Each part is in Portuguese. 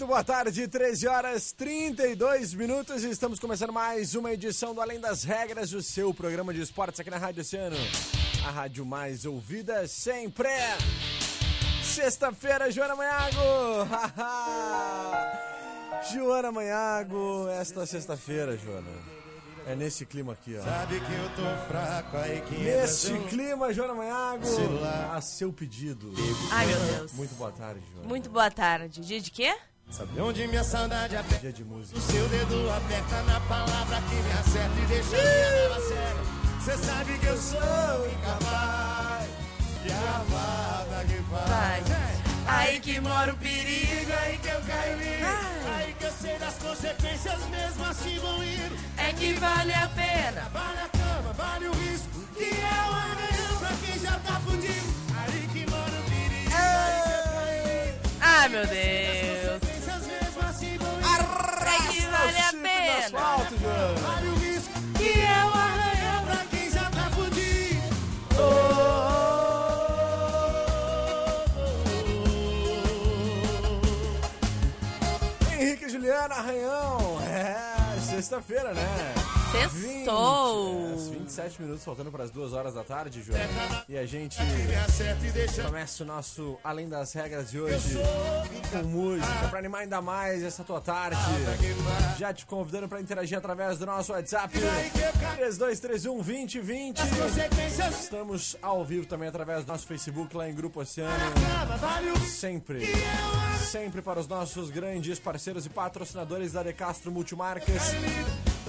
Muito boa tarde, 13 horas 32 minutos. Estamos começando mais uma edição do Além das Regras, o seu programa de esportes aqui na Rádio Oceano. A rádio mais ouvida sempre. Sexta-feira, Joana Manhago! Joana Manhago, esta sexta-feira, Joana. É nesse clima aqui, ó. Sabe que eu tô fraco aí que Neste clima, Joana Manhago, a seu pedido. Ai, meu Deus. Muito boa tarde, Joana. Muito boa tarde. Dia de quê? Sabe onde minha saudade aperta Dia de música. O seu dedo aperta na palavra que me acerta e deixa minha nela cega Cê sabe que eu sou incapaz De amada que Vai. faz Aí que mora o perigo, aí que eu caio lindo. Aí que eu sei das consequências mesmo assim vão ir É que vale a pena. Vale a cama, vale o risco Que é o amanhã pra quem já tá fudido Aí que mora o perigo, aí que eu caio lindo Ai, meu Deus. Vale a pena. asfalto. Vale o risco que é o arranhão pra quem já tá fudido. Henrique e Juliana Arranhão. É, sexta-feira, né? Sextou. 20, é, 27 minutos faltando para as duas horas da tarde, Joana. E a gente começa o nosso Além das Regras de hoje com música para animar ainda mais essa tua tarde. Já te convidando para interagir através do nosso WhatsApp 3231 2020. consequências. Estamos ao vivo também através do nosso Facebook lá em Grupo Oceano. Sempre, sempre para os nossos grandes parceiros e patrocinadores da De Castro Multimarcas.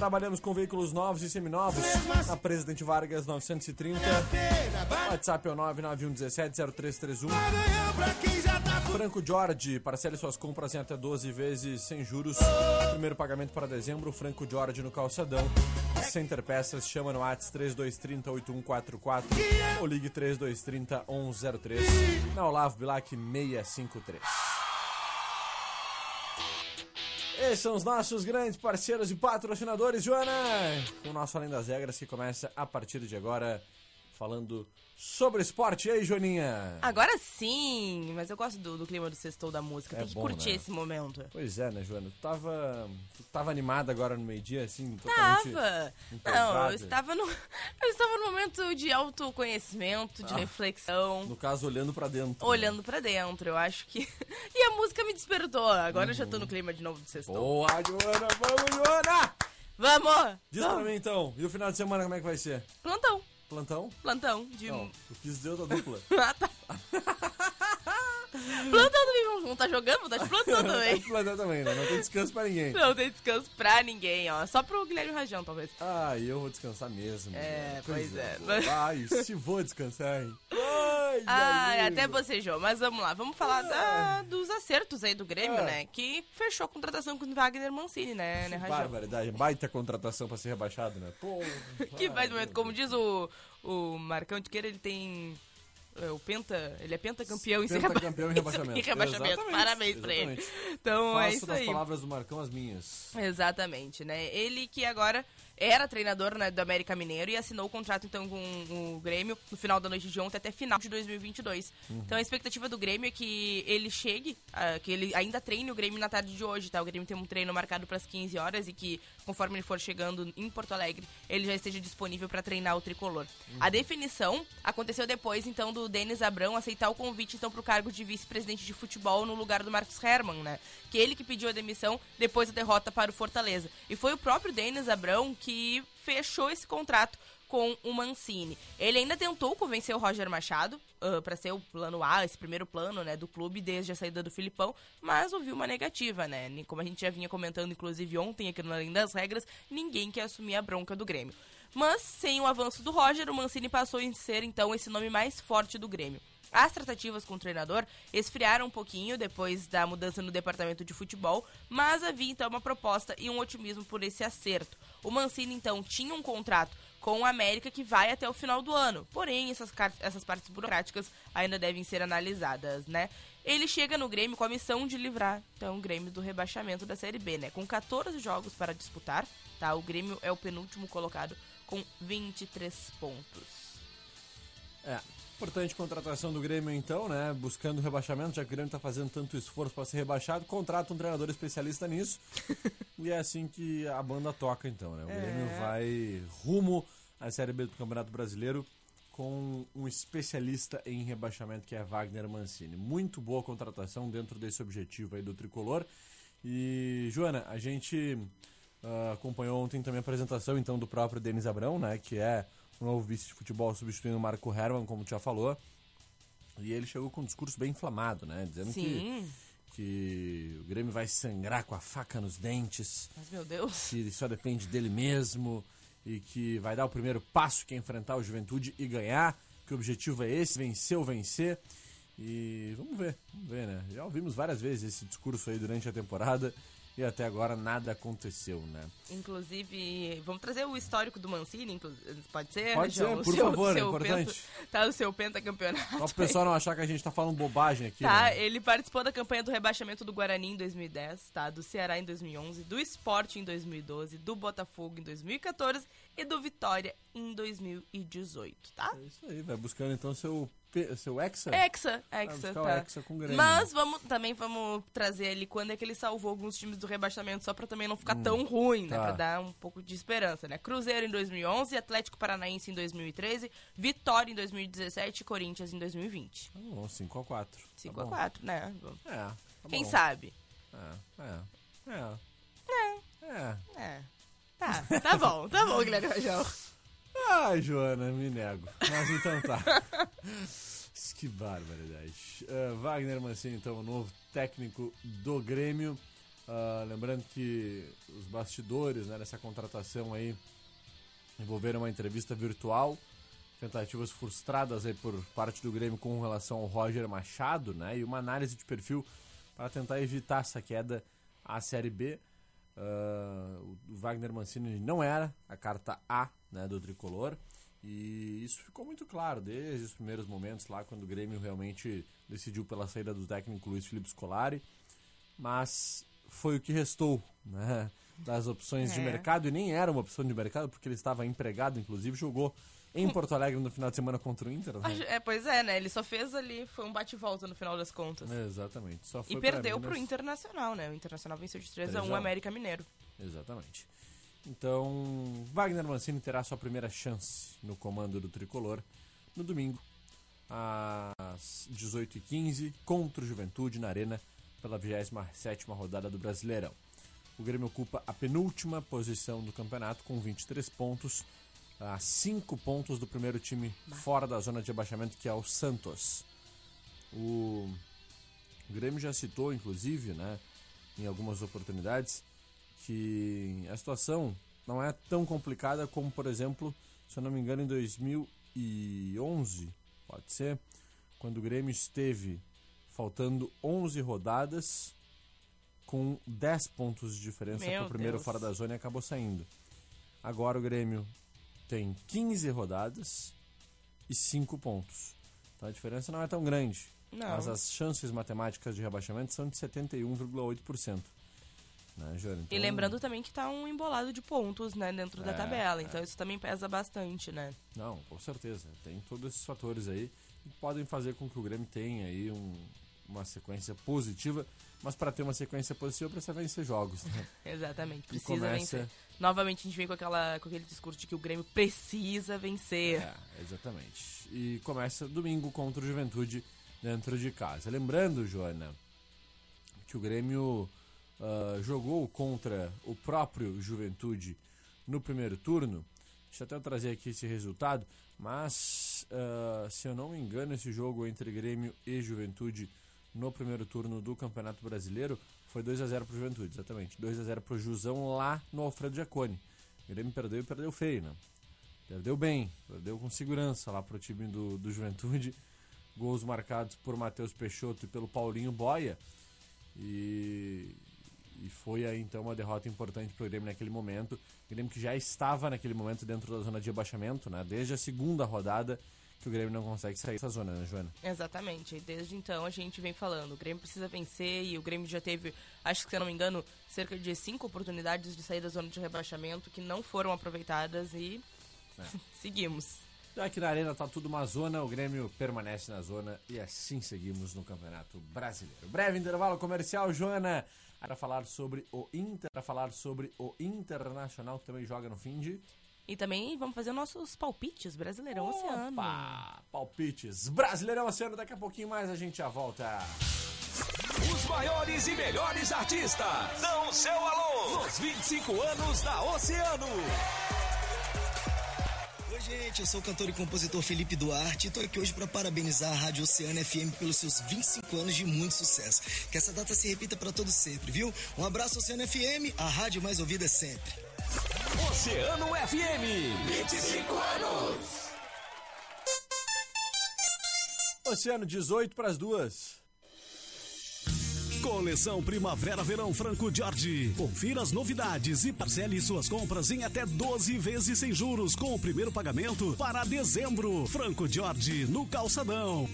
Trabalhamos com veículos novos e seminovos na Presidente Vargas 930. WhatsApp é o 991170331. arranhão pra quem já tá fudido. Franco Jorge, parcele suas compras em até 12 vezes sem juros. Primeiro pagamento para dezembro, Franco Jorge no calçadão. Center Peças, chama no WhatsApp 3230 8144 ou ligue 3230 103. Na Olavo Bilac 653. Esses são os nossos grandes parceiros e patrocinadores, Joana! O nosso Além das Regras que começa a partir de agora falando sobre esporte. E aí, Joaninha? Agora sim, mas eu gosto do, do clima do sextou da música. É Tem que bom, curtir né? esse momento. Pois é, né, Joana? Tu tava, tu tava animada agora no meio-dia, assim? Totalmente Tava. Não, eu estava no. Eu estava no momento de autoconhecimento, de reflexão. No caso, olhando pra dentro. Olhando pra dentro, eu acho que. E a música me despertou. Agora eu já tô no clima de novo do sextou. Boa, Joana! Vamos, Joana! Vamos! Diz pra mim, então. E o final de semana, como é que vai ser? Plantão. Plantão? Plantão de. Não, eu quis dizer outra dupla. Ah, tá. plantão também, vamos vamos tá jogando, tá de plantão também. Plantão também, né? Não tem descanso pra ninguém. Não tem descanso pra ninguém, ó. Só pro Guilherme Rajão, talvez. Ah, eu vou descansar mesmo. É, pois é. Ai, se vou descansar, hein? Ai, Ai, até bocejou. Mas vamos lá, vamos falar da- dos acertos aí do Grêmio, Ah. né? Que fechou a contratação com o Wagner Mancini, né, né Rajão? Barbaridade, baita contratação pra ser rebaixado, né? Pô, Que ai, faz momento, como diz o, o Marcão de Queira, ele tem. É, O Penta, ele é pentacampeão em ser Pentacampeão em rebaixamento. em rebaixamento. Exatamente, Parabéns pra ele. exatamente. Então é Faço isso das aí. palavras do Marcão as minhas. Exatamente, né? Ele que agora era treinador né, do América Mineiro e assinou o contrato então com o Grêmio no final da noite de ontem até final de 2022. Então a expectativa do Grêmio é que ele chegue, ah, que ele ainda treine o Grêmio na tarde de hoje, tá? O Grêmio tem um treino marcado para as 15 horas e que conforme ele for chegando em Porto Alegre, ele já esteja disponível para treinar o tricolor. A definição aconteceu depois então do Denis Abrão aceitar o convite então para o cargo de vice-presidente de futebol no lugar do Marcos Herman, né? Que ele que pediu a demissão depois da derrota para o Fortaleza. E foi o próprio Denis Abrão que fechou esse contrato com o Mancini. Ele ainda tentou convencer o Roger Machado uh, para ser o plano A, esse primeiro plano né, do clube desde a saída do Filipão, mas ouviu uma negativa, né? Como a gente já vinha comentando, inclusive ontem aqui no Além das Regras, ninguém quer assumir a bronca do Grêmio. Mas, sem o avanço do Roger, o Mancini passou a ser então esse nome mais forte do Grêmio. As tratativas com o treinador esfriaram um pouquinho depois da mudança no departamento de futebol, mas havia então uma proposta e um otimismo por esse acerto. O Mancini então tinha um contrato com o América que vai até o final do ano, porém essas, essas partes burocráticas ainda devem ser analisadas, né? Ele chega no Grêmio com a missão de livrar então o Grêmio do rebaixamento da Série B, né? Com 14 jogos para disputar, tá? O Grêmio é o penúltimo colocado com 23 pontos. É, Importante contratação do Grêmio, então, né? Buscando rebaixamento, já que o Grêmio está fazendo tanto esforço para ser rebaixado, contrata um treinador especialista nisso. e é assim que a banda toca, então, né? O é. Grêmio vai rumo à Série B do Campeonato Brasileiro com um especialista em rebaixamento que é Wagner Mancini. Muito boa contratação dentro desse objetivo aí do tricolor. E, Joana, a gente uh, acompanhou ontem também a apresentação então do próprio Denis Abrão, né? Que é o novo vice de futebol substituindo o Marco Herman, como tu já falou. E ele chegou com um discurso bem inflamado, né? Dizendo que, que o Grêmio vai sangrar com a faca nos dentes. Mas, meu Deus. Que só depende dele mesmo. E que vai dar o primeiro passo que é enfrentar o Juventude e ganhar. Que o objetivo é esse, vencer ou vencer. E vamos ver, vamos ver, né? Já ouvimos várias vezes esse discurso aí durante a temporada e até agora nada aconteceu, né? Inclusive, vamos trazer o histórico do Mancini, pode ser? Pode ser, por seu, favor, é importante. Penta, tá no seu pentacampeonato. Só o pessoal não achar que a gente tá falando bobagem aqui, Tá, né? ele participou da campanha do rebaixamento do Guarani em 2010, tá? Do Ceará em 2011, do Sport em 2012, do Botafogo em 2014 e do Vitória em 2018, tá? É isso aí, vai buscando então seu seu Hexa? Hexa, Hexa, tá. Hexa com Grêmio. Mas vamos, também vamos trazer ali quando é que ele salvou alguns times do rebaixamento, só pra também não ficar hum, tão ruim, né? tá. né? Pra dar um pouco de esperança, né? Cruzeiro em 2011, Atlético Paranaense em 2013, Vitória em 2017 e Corinthians em 2020. Tá bom, 5x4. 5x4, tá né? É, tá Quem bom. sabe? É, é, é. É. É. é. Tá, tá bom, tá bom, Guilherme Rajão. Ai, Joana, me nego. Mas então tá. que barbaridade. Uh, Wagner Mancini, então, o novo técnico do Grêmio. Uh, lembrando que os bastidores né, dessa contratação aí envolveram uma entrevista virtual, tentativas frustradas aí por parte do Grêmio com relação ao Roger Machado, né? E uma análise de perfil para tentar evitar essa queda à Série B. Uh, o Wagner Mancini não era a carta A né, do tricolor. E isso ficou muito claro desde os primeiros momentos lá, quando o Grêmio realmente decidiu pela saída do técnico Luiz Felipe Scolari. Mas foi o que restou né, das opções é. de mercado, e nem era uma opção de mercado, porque ele estava empregado, inclusive jogou em Porto Alegre no final de semana contra o Inter. Né? É, pois é, né? Ele só fez ali, foi um bate-volta no final das contas. É, exatamente. Só e perdeu para o Internacional, né? O Internacional venceu de 3 a 1 América Mineiro. Exatamente. Então, Wagner Mancini terá sua primeira chance no comando do tricolor no domingo, às 18h15, contra o Juventude na Arena, pela 27 rodada do Brasileirão. O Grêmio ocupa a penúltima posição do campeonato com 23 pontos, a 5 pontos do primeiro time fora da zona de abaixamento, que é o Santos. O, o Grêmio já citou, inclusive, né, em algumas oportunidades, que a situação não é tão complicada como, por exemplo, se eu não me engano, em 2011, pode ser, quando o Grêmio esteve faltando 11 rodadas com 10 pontos de diferença para o primeiro Deus. fora da zona e acabou saindo. Agora o Grêmio tem 15 rodadas e 5 pontos. Então a diferença não é tão grande. Não. Mas as chances matemáticas de rebaixamento são de 71,8%. Né, Então... E lembrando também que tá um embolado de pontos, né, dentro é, da tabela. Então é. isso também pesa bastante, né? Não, com certeza. Tem todos esses fatores aí que podem fazer com que o Grêmio tenha aí um, uma sequência positiva. Mas para ter uma sequência positiva precisa vencer jogos. Né? Exatamente, precisa começa... vencer. Novamente a gente vem com, aquela, com aquele discurso de que o Grêmio precisa vencer. É, exatamente. E começa domingo contra o Juventude dentro de casa. Lembrando, Joana, que o Grêmio uh, jogou contra o próprio Juventude no primeiro turno Deixa eu até trazer aqui esse resultado, mas uh, se eu não me engano, esse jogo entre Grêmio e Juventude no primeiro turno do Campeonato Brasileiro foi 2 a 0 pro Juventude, exatamente. 2 a 0 pro Jusão lá no Alfredo Giacone. Grêmio perdeu e perdeu feio, né? Perdeu bem, perdeu com segurança lá pro time do, do Juventude. Gols marcados por Matheus Peixoto e pelo Paulinho Boia. E, e foi aí então uma derrota importante para o Grêmio naquele momento. O Grêmio que já estava naquele momento dentro da zona de abaixamento, né? Desde a segunda rodada que o Grêmio não consegue sair dessa zona, né, Joana? Exatamente. Desde então a gente vem falando, o Grêmio precisa vencer e o Grêmio já teve, acho que se eu não me engano, cerca de cinco oportunidades de sair da zona de rebaixamento que não foram aproveitadas e é. seguimos. Aqui na arena tá tudo uma zona, o Grêmio permanece na zona e assim seguimos no Campeonato Brasileiro. Breve intervalo comercial, Joana, para falar sobre o Inter, para falar sobre o Internacional que também joga no fim de e também vamos fazer nossos palpites Brasileirão Opa, Oceano. Palpites Brasileirão Oceano, daqui a pouquinho mais a gente já volta. Os maiores e melhores artistas dão seu alô nos 25 anos da Oceano. Oi, gente, eu sou o cantor e compositor Felipe Duarte e estou aqui hoje para parabenizar a Rádio Oceano FM pelos seus 25 anos de muito sucesso. Que essa data se repita para todo sempre, viu? Um abraço, Oceano FM, a rádio mais ouvida sempre. Oceano FM, 25 anos. Oceano 18 para as duas. Coleção Primavera-Verão Franco Jorge. Confira as novidades e parcele suas compras em até 12 vezes sem juros com o primeiro pagamento para dezembro. Franco Jorge no Calçadão.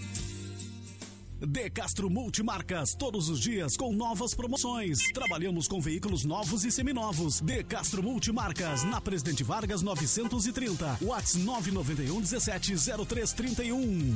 De Castro Multimarcas, todos os dias com novas promoções. Trabalhamos com veículos novos e seminovos. De Castro Multimarcas, na Presidente Vargas 930. Whats 991 17 0331.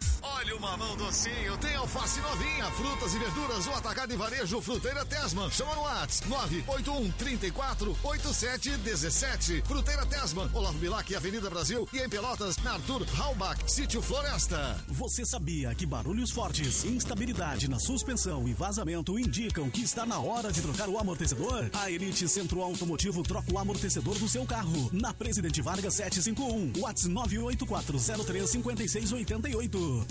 Olha o mamão docinho, tem alface novinha, frutas e verduras, o atacado e varejo Fruteira Tesman. Chama no Whats 981 34 87 17. Fruteira Tesman, Olavo Bilac, Avenida Brasil e em Pelotas, na Arthur Halbach, Sítio Floresta. Você sabia que barulhos fortes, instabilidade na suspensão e vazamento indicam que está na hora de trocar o amortecedor? A Elite Centro Automotivo troca o amortecedor do seu carro. Na Presidente Vargas 751, Whats 984035688.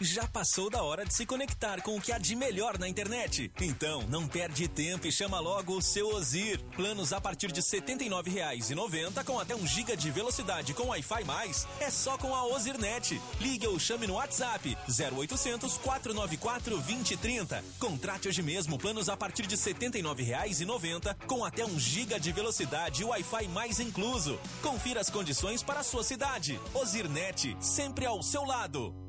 Já passou da hora de se conectar com o que há de melhor na internet. Então, não perde tempo e chama logo o seu Ozir. Planos a partir de R$ 79,90 com até 1 GB de velocidade com Wi-Fi+, é só com a Ozirnet. Ligue ou chame no WhatsApp 0800 494 2030. Contrate hoje mesmo planos a partir de R$ 79,90 com até 1 GB de velocidade e Wi-Fi mais incluso. Confira as condições para a sua cidade. Ozirnet, sempre ao seu lado.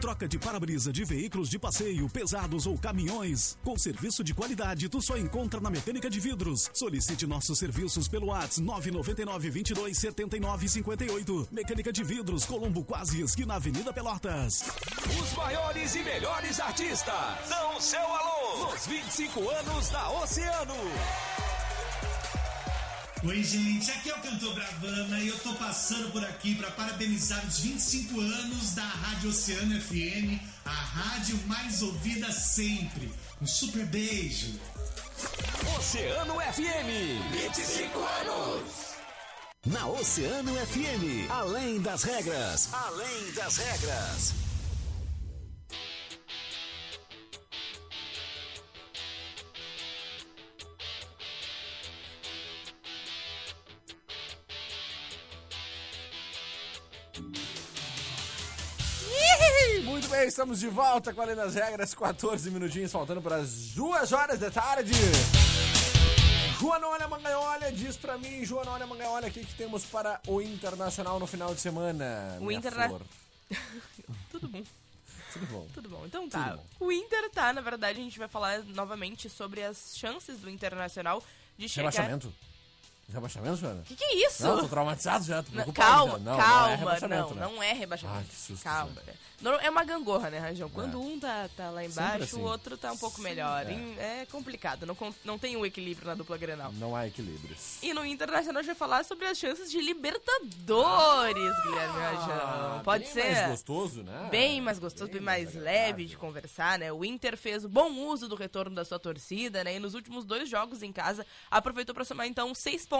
Troca de para-brisa de veículos de passeio, pesados ou caminhões. Com serviço de qualidade, tu só encontra na Mecânica de Vidros. Solicite nossos serviços pelo WhatsApp 999 22 79 58. Mecânica de Vidros, Colombo Quase, esquina Avenida Pelotas. Os maiores e melhores artistas dão seu alô nos 25 anos da Oceano. Oi, gente, aqui é o Cantor Bravana e eu tô passando por aqui para parabenizar os 25 anos da Rádio Oceano FM, a rádio mais ouvida sempre. Um super beijo. Oceano FM, 25 anos. Na Oceano FM. Além das regras. Além das regras. Bem, estamos de volta com Além das Regras, 14 minutinhos faltando para as duas horas da tarde. Joanolha Mangaiola diz pra mim, Joanolha Mangaiola, o que, que temos para o Internacional no final de semana? O minha Interna- flor? Tudo bom. Tudo bom. Tudo bom. Então tá. Bom. O Inter tá, na verdade, a gente vai falar novamente sobre as chances do Internacional de chegar. Rebaixamento? Rebaixamento, Joana? Que que é isso? Não, tô traumatizado já, tô preocupado calma, já. Não, calma, não é rebaixamento, não, né? não é rebaixamento. Ai, que susto, Calma. Joana. É uma gangorra, né, Rajão? Quando um tá, tá lá embaixo, assim. o outro tá um pouco melhor. Em- É, complicado, não, não tem um equilíbrio na dupla Grenal. Não há equilíbrios. E no Internacional a gente vai falar sobre as chances de Libertadores, Guilherme Rajão. Ah, Pode bem ser. mais gostoso, né? Bem mais gostoso, bem, mais, leve de conversar, né? O Inter fez bom uso do retorno da sua torcida, né? E nos últimos dois jogos em casa, aproveitou para somar então seis pontos.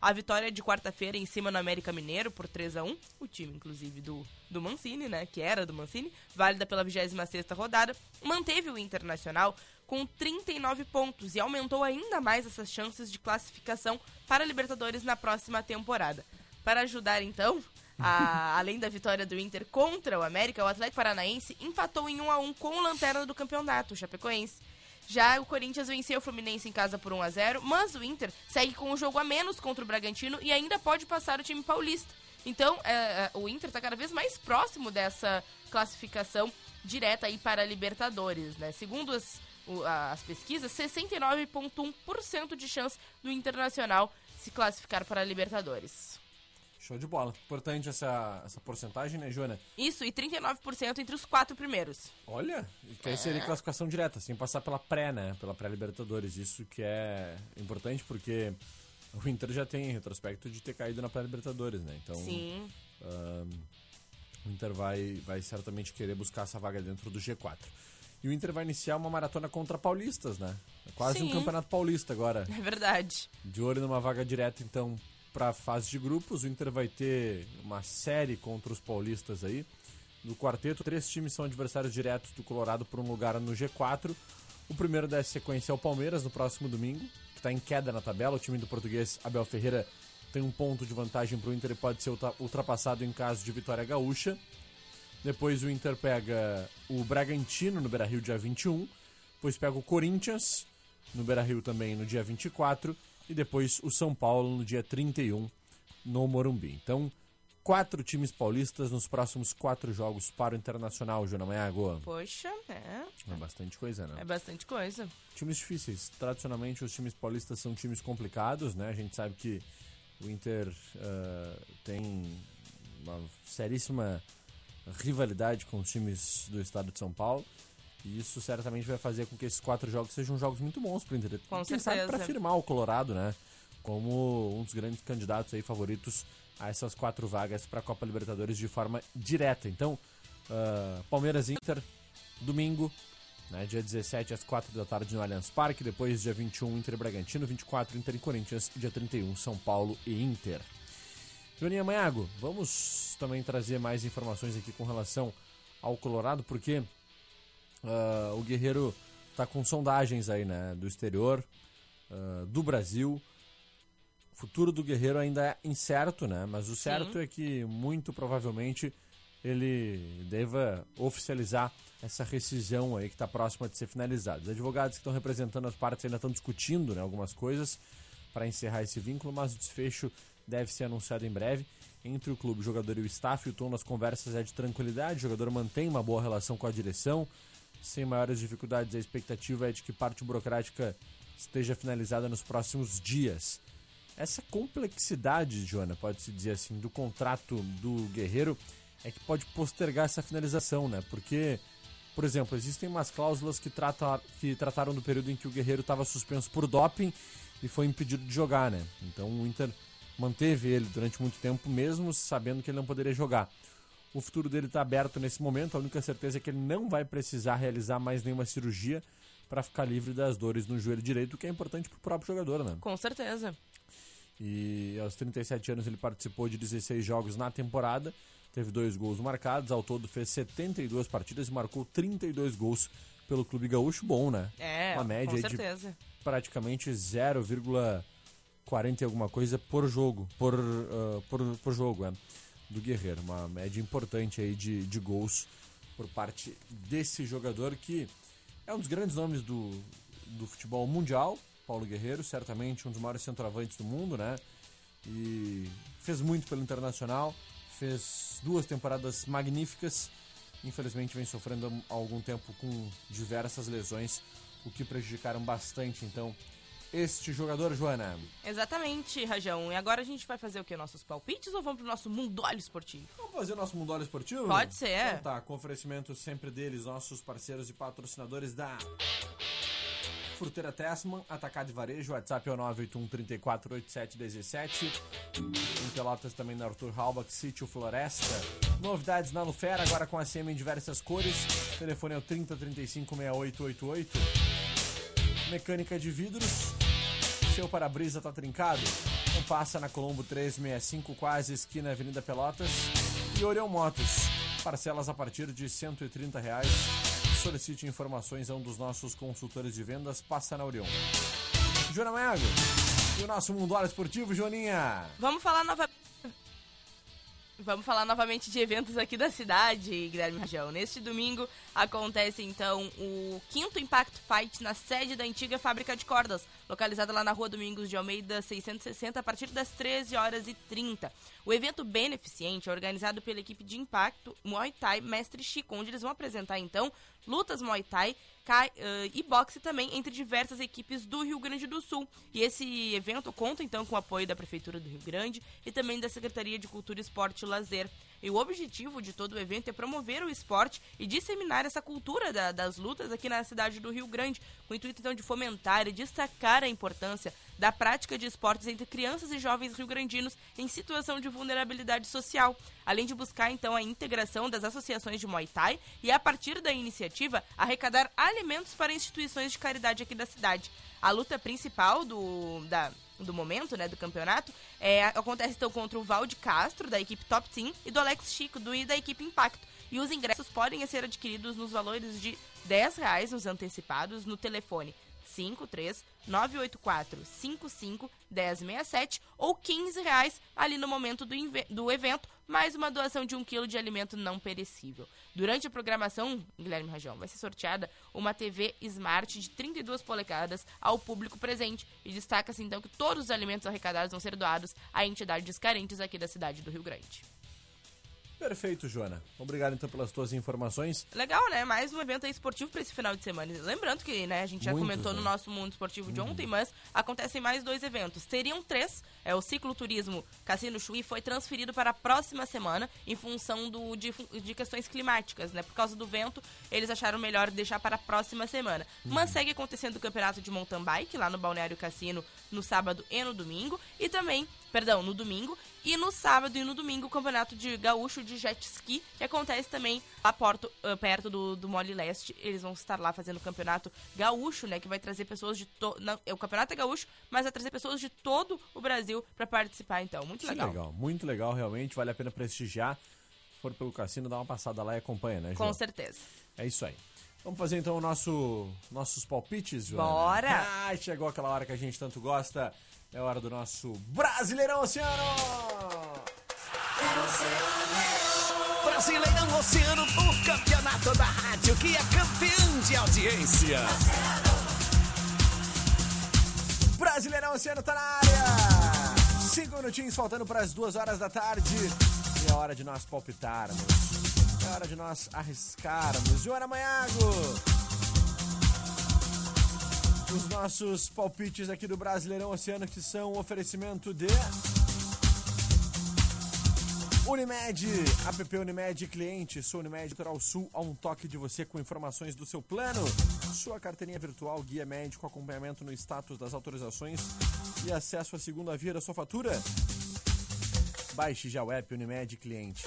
A vitória de quarta-feira em cima no América Mineiro por 3 a 1 o time, inclusive, do, do Mancini, né? Que era do Mancini, válida pela 26ª rodada, manteve o Internacional com 39 pontos e aumentou ainda mais essas chances de classificação para a Libertadores na próxima temporada. Para ajudar, então, a- além da vitória do Inter contra o América, o Atlético Paranaense empatou em 1 a 1 com o lanterna do campeonato, o Chapecoense. Já o Corinthians venceu o Fluminense em casa por 1 a 0 mas o Inter segue com um jogo a menos contra o Bragantino e ainda pode passar o time paulista. Então, é, é, o Inter está cada vez mais próximo dessa classificação direta aí para a Libertadores, né? Segundo as, as pesquisas, 69,1% de chance do Internacional se classificar para a Libertadores. Show de bola. Importante essa, essa porcentagem, né, Joana? Isso, e 39% entre os quatro primeiros. Olha, que aí seria classificação direta, sem passar pela pré, né? Pela pré-Libertadores. Isso que é importante porque o Inter já tem retrospecto de ter caído na pré-Libertadores, né? Então, Sim. ahn, o Inter vai, vai certamente querer buscar essa vaga dentro do G4. E o Inter vai iniciar uma maratona contra paulistas, né? É quase um Sim. campeonato paulista agora. É verdade. De olho numa vaga direta, então, para a fase de grupos. O Inter vai ter uma série contra os paulistas aí. No quarteto, três times são adversários diretos do Colorado por um lugar no G4. O primeiro dessa sequência é o Palmeiras, no próximo domingo, que está em queda na tabela. O time do português Abel Ferreira tem um ponto de vantagem para o Inter e pode ser ultra- ultrapassado em caso de vitória gaúcha. Depois o Inter pega o Bragantino no Beira-Rio dia 21. Depois pega o Corinthians no Beira-Rio também no dia 24. E depois o São Paulo no dia 31 no Morumbi. Então, quatro times paulistas nos próximos quatro jogos para o Internacional, Jona Maiago. Poxa, é. É bastante coisa, né? É bastante coisa. Times difíceis. Tradicionalmente, os times paulistas são times complicados, né? A gente sabe que o Inter ah, tem uma seríssima rivalidade com os times do estado de São Paulo. E isso certamente vai fazer com que esses quatro jogos sejam jogos muito bons para o Inter. Com Quem sabe certeza. para firmar o Colorado, né? Como um dos grandes candidatos aí favoritos a essas quatro vagas para a Copa Libertadores de forma direta. Então, ah, Palmeiras Inter, domingo, né, dia 17 às 4 da tarde no Allianz Parque, depois dia 21 Inter e Bragantino, 24 Inter e Corinthians e dia 31 São Paulo e Inter. Joaninha Maiago, vamos também trazer mais informações aqui com relação ao Colorado, porque ah, o Guerreiro tá com sondagens aí, né, do exterior, ah, do Brasil. O futuro do Guerreiro ainda é incerto, né, mas o certo é que muito provavelmente ele deva oficializar essa rescisão aí que está próxima de ser finalizada. Os advogados que estão representando as partes ainda estão discutindo né, algumas coisas para encerrar esse vínculo, mas o desfecho deve ser anunciado em breve. Entre o clube, o jogador e o staff, o tom das conversas é de tranquilidade, o jogador mantém uma boa relação com a direção, sem maiores dificuldades. A expectativa é de que parte burocrática esteja finalizada nos próximos dias. Essa complexidade, Joana, pode-se dizer assim, do contrato do Guerreiro é que pode postergar essa finalização, né? Porque, por exemplo, existem umas cláusulas que, trata, que trataram do período em que o Guerreiro estava suspenso por doping e foi impedido de jogar, né? Então o Inter manteve ele durante muito tempo, mesmo sabendo que ele não poderia jogar. O futuro dele está aberto nesse momento, a única certeza é que ele não vai precisar realizar mais nenhuma cirurgia para ficar livre das dores no joelho direito, o que é importante para o próprio jogador, né? Com certeza. E aos 37 anos ele participou de 16 jogos na temporada, teve dois gols marcados, ao todo fez 72 partidas e marcou 32 gols pelo Clube Gaúcho. Bom, né? É, Uma média com aí de certeza. praticamente 0,40 e alguma coisa por jogo, por, ah, por, por jogo, é, do Guerreiro. Uma média importante aí de, de gols por parte desse jogador que é um dos grandes nomes do, do futebol mundial, Paulo Guerreiro, certamente um dos maiores centroavantes do mundo, né? E fez muito pelo Internacional, fez duas temporadas magníficas. Infelizmente vem sofrendo há algum tempo com diversas lesões, o que prejudicaram bastante, então, este jogador, Joana. Exatamente, Rajão. E agora a gente vai fazer o quê? Nossos palpites ou vamos pro nosso mundolho esportivo? Vamos fazer o nosso Mundólio Esportivo? Pode ser. Então tá, com oferecimento sempre deles, nossos parceiros e patrocinadores da Fruteira Tessman, Atacado e Varejo, WhatsApp é o 981 34 87 17. Em Pelotas também na Arthur Halbach, Sítio Floresta. Novidades na Lufera, agora com a CM em diversas cores. Telefone é o 30 35 6888. Mecânica de vidros. Seu para-brisa tá trincado? Então passa na Colombo 365, quase esquina Avenida Pelotas. E Orion Motos. Parcelas a partir de 130 reais. Solicite informações a um dos nossos consultores de vendas. Passa na Orion. Joana Mago. E o nosso Munduário Esportivo, Joaninha. Vamos falar nova... Vamos falar novamente de eventos aqui da cidade, Guilherme Rajão. Neste domingo acontece então o quinto Impact Fight na sede da antiga fábrica de cordas, localizada lá na rua Domingos de Almeida 660, a partir das 13 horas e 30. O evento beneficente é organizado pela equipe de Impacto Muay Thai Mestre Chico, onde eles vão apresentar então lutas Muay Thai eh, e boxe também entre diversas equipes do Rio Grande do Sul. E esse evento conta então com o apoio da Prefeitura do Rio Grande e também da Secretaria de Cultura, Esporte e Lazer. E o objetivo de todo o evento é promover o esporte e disseminar essa cultura da- das lutas aqui na cidade do Rio Grande, com o intuito então de fomentar e destacar a importância da prática de esportes entre crianças e jovens rio-grandinos em situação de vulnerabilidade social, além de buscar então a integração das associações de Muay Thai e a partir da iniciativa arrecadar alimentos para instituições de caridade aqui da cidade. A luta principal do da do momento, né, do campeonato, é, acontece então contra o Valde Castro, da equipe Top Team, e do Alex Chico, do, da equipe Impacto. E os ingressos podem ser adquiridos nos valores de 10 reais nos antecipados no telefone 53 984 55 1067 ou 15 reais ali no momento do, do evento, mais uma doação de um quilo de alimento não perecível. Durante a programação, Guilherme Rajão, vai ser sorteada uma TV Smart de 32 polegadas ao público presente e destaca-se então que todos os alimentos arrecadados vão ser doados a entidades carentes aqui da cidade do Rio Grande. Perfeito, Joana. Obrigado então pelas tuas informações. Legal, né? Mais um evento esportivo para esse final de semana. Lembrando que, né, a gente já Muitos, comentou no né? nosso mundo esportivo de ontem, mas acontecem mais dois eventos. Seriam três. É o cicloturismo Cassino Chuí foi transferido para a próxima semana em função do, de, de questões climáticas, né? Por causa do vento, eles acharam melhor deixar para a próxima semana. Mas segue acontecendo o campeonato de mountain bike lá no Balneário Cassino no sábado e no domingo e também perdão, no domingo. E no sábado e no domingo, o campeonato de gaúcho de jet ski, que acontece também lá porto, ah, perto do, do Mole Leste. Eles vão estar lá fazendo o campeonato gaúcho, né? Que vai trazer pessoas de todo. O campeonato é gaúcho, mas vai trazer pessoas de todo o Brasil para participar, então. Muito legal. legal, muito legal, realmente. Vale a pena prestigiar. Se for pelo cassino, dá uma passada lá e acompanha, né, Com Joana? certeza. É isso aí. Vamos fazer então o nosso, nossos palpites, Joana? Bora! Ah, chegou aquela hora que a gente tanto gosta. É hora do nosso Brasileirão Oceano! Brasileirão Oceano, o campeonato da rádio que é campeão de audiência. Brasileirão Oceano tá na área! Cinco minutinhos faltando para as duas horas da tarde. E é hora de nós palpitarmos. É hora de nós arriscarmos. Joana Manhago! Os nossos palpites aqui do Brasileirão Oceano que são um oferecimento de. Unimed, app Unimed cliente, sou Unimed Litoral Sul, a um toque de você com informações do seu plano. Sua carteirinha virtual, guia médico, acompanhamento no status das autorizações e acesso à segunda via da sua fatura. Baixe já o app Unimed cliente.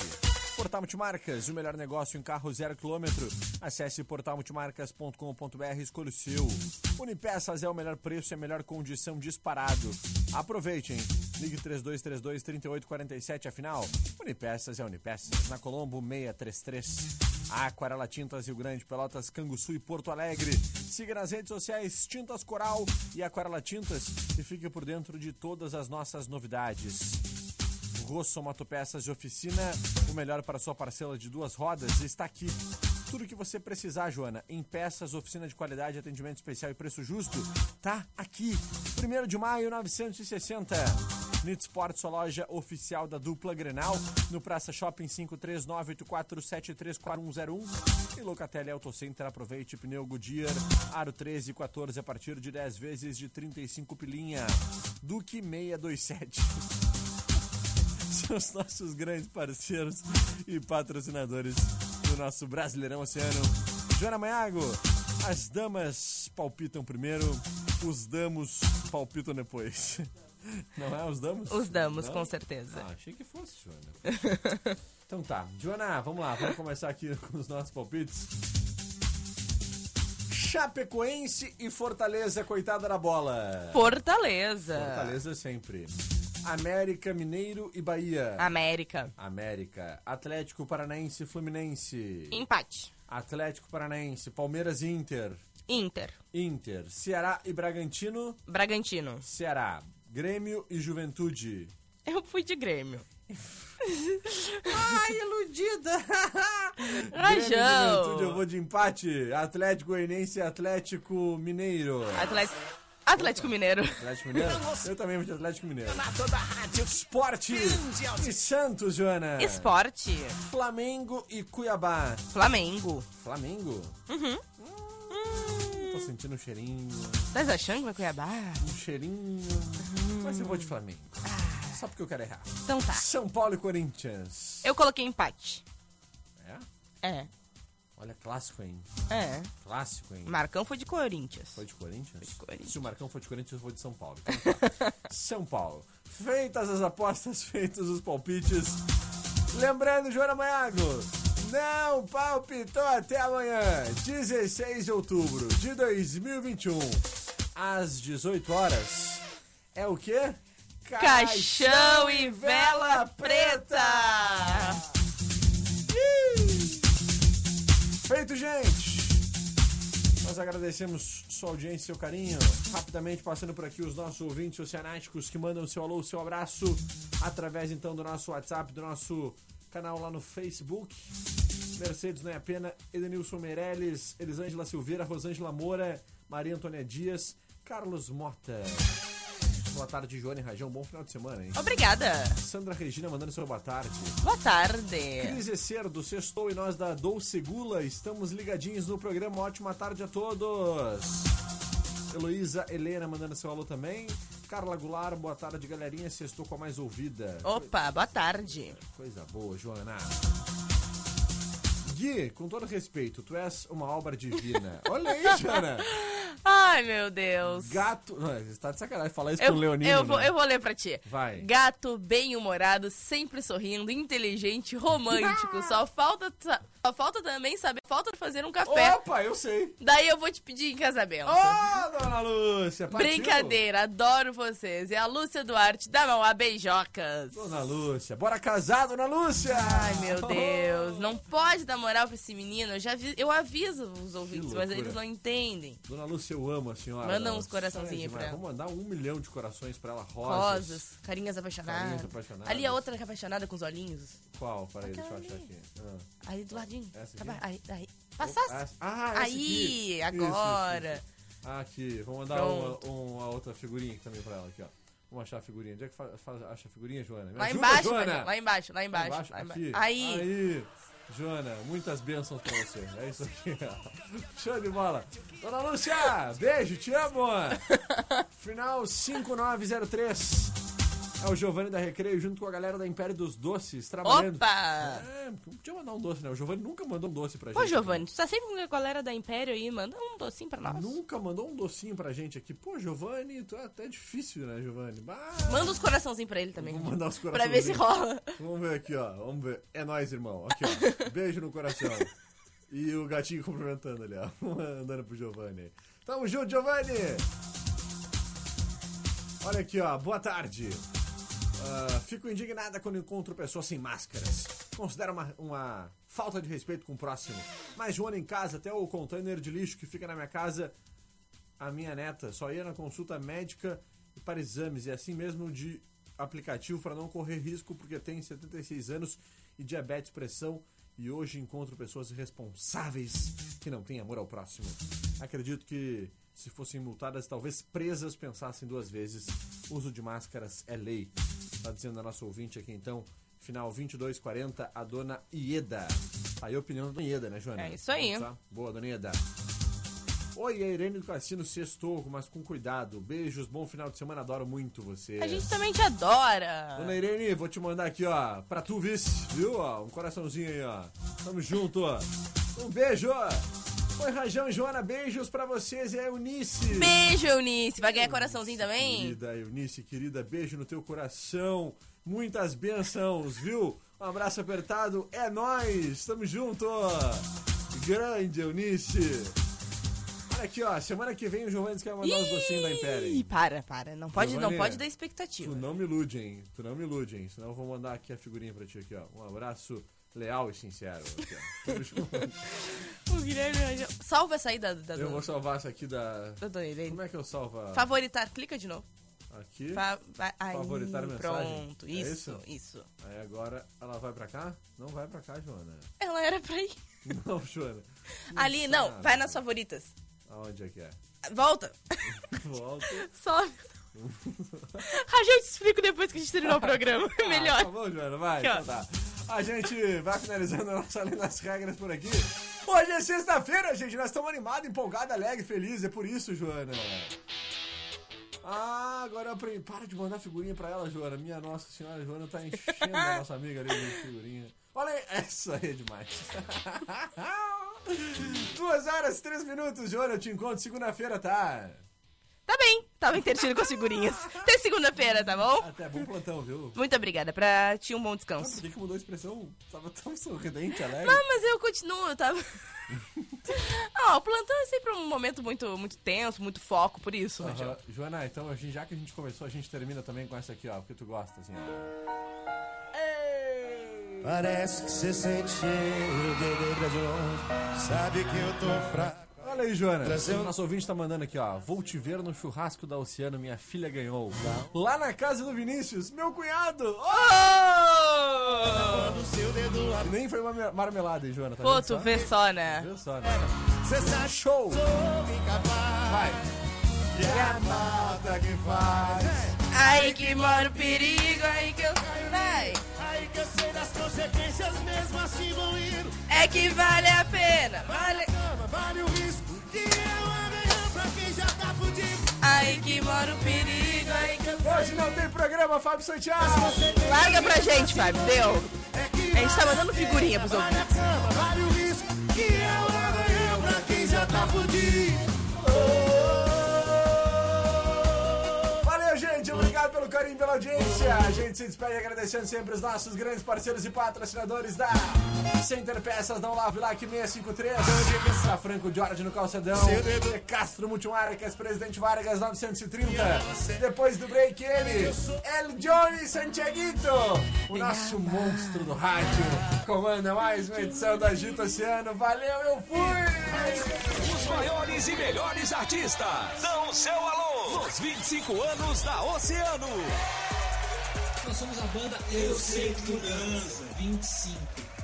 Portal Multimarcas, o melhor negócio em carro zero quilômetro. Acesse portalmultimarcas.com.br e escolha o seu. Unipeças é o melhor preço e a melhor condição disparado. Aproveite, hein? Ligue 3232-3847, afinal, Unipeças é Unipeças. Na Colombo 633. Aquarela Tintas Rio Grande, Pelotas, Canguçu e Porto Alegre. Siga nas redes sociais Tintas Coral e Aquarela Tintas e fique por dentro de todas as nossas novidades. Rosso Motopeças e Oficina, o melhor para sua parcela de duas rodas, está aqui. Tudo que você precisar, Joana, em peças, oficina de qualidade, atendimento especial e preço justo, tá aqui. 1 de maio, 960. Nit Sport, sua loja oficial da dupla Grenal, no Praça Shopping 53984734101 e Locatelli Auto Center. Aproveite pneu Goodyear, aro 13 e 14 a partir de 10 vezes de 35 pilinha. Duque 627 os nossos grandes parceiros e patrocinadores do nosso Brasileirão Oceano. Joana Maiago, as damas palpitam primeiro, os damos palpitam depois. Não é os damos? Os damos, Não? com certeza. Ah, achei que fosse, Joana. então tá, Joana, vamos lá, vamos começar aqui com os nossos palpites. Chapecoense e Fortaleza, coitada da bola. Fortaleza. Fortaleza sempre. América, Mineiro e Bahia. América. América. Atlético Paranaense e Fluminense. Empate. Atlético Paranaense, Palmeiras e Inter. Inter. Inter. Ceará e Bragantino. Bragantino. Ceará. Grêmio e Juventude. Eu fui de Grêmio. Ai, iludida! Grêmio e Rajão. Juventude, eu vou de empate. Atlético Goianiense e Atlético Mineiro. Atlético, Atlético Mineiro. Atlético Mineiro? Eu também vou de Atlético Mineiro. Na toda a rádio. Esporte e Santos, Joana. Esporte. Flamengo e Cuiabá. Flamengo. Flamengo? Uhum. Hum, tô sentindo um cheirinho. Tá achando que vai Cuiabá? Um cheirinho. Mas eu vou de Flamengo. Só porque eu quero errar. Então tá. São Paulo e Corinthians. Eu coloquei empate. É? É. Olha, clássico, hein? É. Clássico, hein? Marcão foi de Corinthians. Foi de Corinthians? Foi de Corinthians. Se o Marcão for de Corinthians, eu vou de São Paulo. Então tá. São Paulo. Feitas as apostas, feitos os palpites. Lembrando, Joana Maiago, não palpitou até amanhã, 16 de outubro de 2021, às 18 horas. É o quê? Caixão e vela preta. Feito, gente! Nós agradecemos sua audiência e seu carinho. Rapidamente passando por aqui os nossos ouvintes oceanáticos que mandam seu alô, seu abraço através então do nosso WhatsApp, do nosso canal lá no Facebook. Mercedes Não é Pena, Edenilson Meirelles, Elisângela Silveira, Rosângela Moura, Maria Antônia Dias, Carlos Mota. Boa tarde, Joane Rajão. Bom final de semana, hein? Obrigada. Sandra Regina mandando seu boa tarde. Boa tarde. Cris Ecerdo, Sextou e nós da Dolce Gula estamos ligadinhos no programa. Ótima tarde a todos. Heloísa Helena mandando seu alô também. Carla Goulart, boa tarde, galerinha. Sextou com a mais ouvida. Opa, boa tarde. Coisa boa, Joana. Gui, com todo respeito, tu és uma obra divina. Olha aí, Joana. Ai, meu Deus. Gato. Não, você tá de sacanagem falar isso Eu, pro Leonino. eu, vou, né? eu vou ler pra ti. Vai. Gato bem-humorado, sempre sorrindo, inteligente, romântico. só falta só falta também saber, falta fazer um café. Opa, eu sei. Daí eu vou te pedir em casamento. Ô, dona Lúcia, partiu. Brincadeira, adoro vocês. É a Lúcia Duarte da Mauá Beijocas. Dona Lúcia, bora casar, dona Lúcia! Ai, meu Deus. Não pode dar moral pra esse menino. Eu já vi, eu aviso os ouvintes, mas eles não entendem. Dona Lúcia, eu amo a senhora. Manda uns coraçãozinhos pra ela. Vamos mandar um milhão de corações pra ela, rosas. Rosas, carinhas apaixonadas. Carinhas apaixonadas. Ali a outra que é apaixonada com os olhinhos. Qual? Peraí, deixa eu achar ali. aqui. Ah. Ali do ladinho. Essa Tá aqui? ba- aí, aí. Passasse. Ah, essa aí, aqui. Isso, agora. isso, isso. Aqui, vamos mandar uma, uma outra figurinha aqui também pra ela, aqui, ó. Vamos achar a figurinha. Onde é que fa- faz, acha a figurinha, Joana? Me Lá ajuda, embaixo, Joana! Lá embaixo, lá embaixo. lá embaixo. Aqui. Aí. Aí. Joana, muitas bênçãos pra você. É isso aqui. ó. Show de bola. Dona Lúcia, beijo, te amo. Final 5903. É o Giovanni da Recreio junto com a galera da Império dos Doces, trabalhando. Opa! É, podia mandar um doce, né? O Giovanni nunca mandou um doce pra Pô, gente. Giovanni, tu tá sempre com a galera da Império aí, manda um docinho pra nós. Nunca mandou um docinho pra gente aqui. Pô, Giovanni, tu é até difícil, né, Giovanni? Bah, Manda uns coraçãozinhos pra ele também. Vou mandar os Pra corações. ver se rola. Vamos ver aqui, ó. Vamos ver. É nóis, irmão. Aqui, ó. Beijo no coração. E o gatinho cumprimentando ali, ó. Andando pro Giovanni. Tamo junto, Giovanni! Olha aqui, ó. Boa tarde. Ah, fico indignada quando encontro pessoas sem máscaras. Considero uma, uma falta de respeito com o próximo. Mais de um ano em casa, até o container de lixo que fica na minha casa, a minha neta só ia na consulta médica e para exames, e assim mesmo de aplicativo para não correr risco, porque tem 76 anos e diabetes, pressão, e hoje encontro pessoas irresponsáveis que não têm amor ao próximo. Acredito que se fossem multadas, talvez presas, pensassem duas vezes. Uso de máscaras é lei. Tá dizendo a nossa ouvinte aqui então, final 2240, a dona Ieda. Aí a opinião da dona Ieda, né, Joana? É isso aí. Tá? Boa, dona Ieda. Oi, a Irene do Cassino sextou, mas com cuidado. Beijos, bom final de semana, adoro muito você. A gente também te adora. Dona Irene, vou te mandar aqui, ó, pra tu, vice, viu? Ó, um coraçãozinho aí, ó. Tamo junto, ó. Um beijo. Oi, Rajão e Joana, beijos pra vocês e a Eunice. Beijo, Eunice. Vai ganhar coraçãozinho também? Querida Eunice, querida, beijo no teu coração. Muitas bênçãos, viu? Um abraço apertado, é nóis, tamo junto. Grande Eunice. Olha aqui, ó, semana que vem o Giovanni quer mandar os docinhos da Império. Ih, para, para. Não pode, não Giovanni, pode dar Tu expectativa. não me ilude, hein? Tu não me ilude, hein? Senão eu vou mandar aqui a figurinha pra ti aqui, ó. Um abraço leal e sincero. O Guilherme Rangel- Salva essa aí da, da, eu vou salvar essa aqui da. da dona Irene. Como é que eu salvo? a- Favoritar, clica de novo. Aqui. Fa aí, Favoritar mensagem. Pronto, É isso, isso? isso. Aí agora ela vai pra cá? Não vai pra cá, Joana. Ela era pra ir. Não, Joana. Ali, não, sabe. vai nas favoritas. Aonde é que é? Volta. Volta. Sobe. Rajão, eu te explico depois que a gente terminar o programa. Ah, Melhor. tá bom, Joana, vai. Então tá. A gente vai finalizando a nossa lei das regras por aqui. Hoje é sexta-feira, gente. Nós estamos animados, empolgados, alegres, felizes. É por isso, Joana. Ah, agora eu aprendi. Para de mandar figurinha pra ela, Joana. Minha nossa senhora, Joana tá enchendo a nossa amiga ali de figurinha. Olha aí, essa aí é demais. Duas horas, três minutos, Joana. Eu te encontro segunda-feira, tá? Tá bem, tava entretido com as figurinhas. Até segunda-feira, tá bom? Até bom plantão, viu? Muito obrigada, pra ti um bom Ah, descanso. por que, que mudou a expressão? Tava tão sorridente, alegre. Não, mas eu continuo, eu tava. Ah, o plantão é sempre um momento muito, muito tenso, muito foco, por isso, Aham. Rajão. Joana, então a gente- já que a gente começou, a gente termina também com essa aqui, ó, porque tu gosta, assim, ó. Parece que você sente cheiro de longe. Sabe que eu tô fraco. Olha aí, Joana. O nosso ouvinte tá mandando aqui, ó. Vou te ver no churrasco da Oceano, minha filha ganhou. Lá na casa do Vinícius, meu cunhado! Oh! E nem foi uma me- marmelada, hein, Joana? Tá Pô, tu só? vê só, né? Viu só, né? Cê sabe Show! Vai! E é a Mata que faz! Aí que mora o perigo, aí que eu vai. Aí que eu sei das consequências, mesmo assim vou indo. É que vale a pena, vale. Cama, vale o risco. Que é uma ganhão pra quem já tá fudido. Aí que mora o perigo, aí que eu Hoje não tem programa, Fábio Santiago! Larga pra gente, Fábio, deu. É A gente tá mandando figurinha pros vale a ouvintes. cama, vale o risco. Que é uma ganhão pra quem já tá fudido. Pela audiência. A gente se despede agradecendo sempre os nossos grandes parceiros e patrocinadores da Center Peças da Olavo Lac 653. Da Franco Jorge no Calçadão. De Castro Multimarcas, Presidente Vargas 930. Depois do break, ele, El Johnny Santiaguito. O nosso monstro do rádio. Comanda mais uma edição da Agito Oceano. Valeu, eu fui! Os maiores e melhores artistas dão o seu alô nos 25 anos da Oceano. Nós somos a banda Eu Sei Que Tu Dança. 25.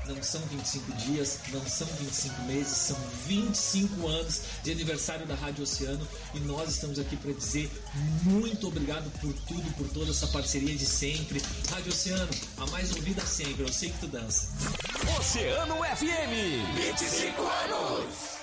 Não são 25 dias, não são 25 meses, são 25 anos de aniversário da Rádio Oceano e nós estamos aqui para dizer muito obrigado por tudo, por toda essa parceria de sempre. Rádio Oceano, a mais ouvida sempre, eu sei que tu dança. Oceano FM. 25 anos.